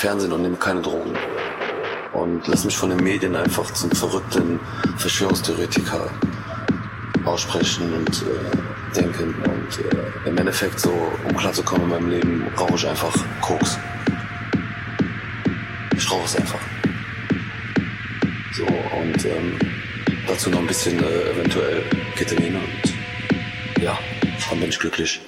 Fernsehen und nehme keine Drogen. Und lass mich von den Medien einfach zum verrückten Verschwörungstheoretiker aussprechen und äh, denken. Und äh, im Endeffekt so, um klarzukommen in meinem Leben, rauche ich einfach Koks. Ich rauche es einfach. So, und ähm, dazu noch ein bisschen äh, eventuell Ketamin und ja, dann bin ich glücklich.